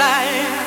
desire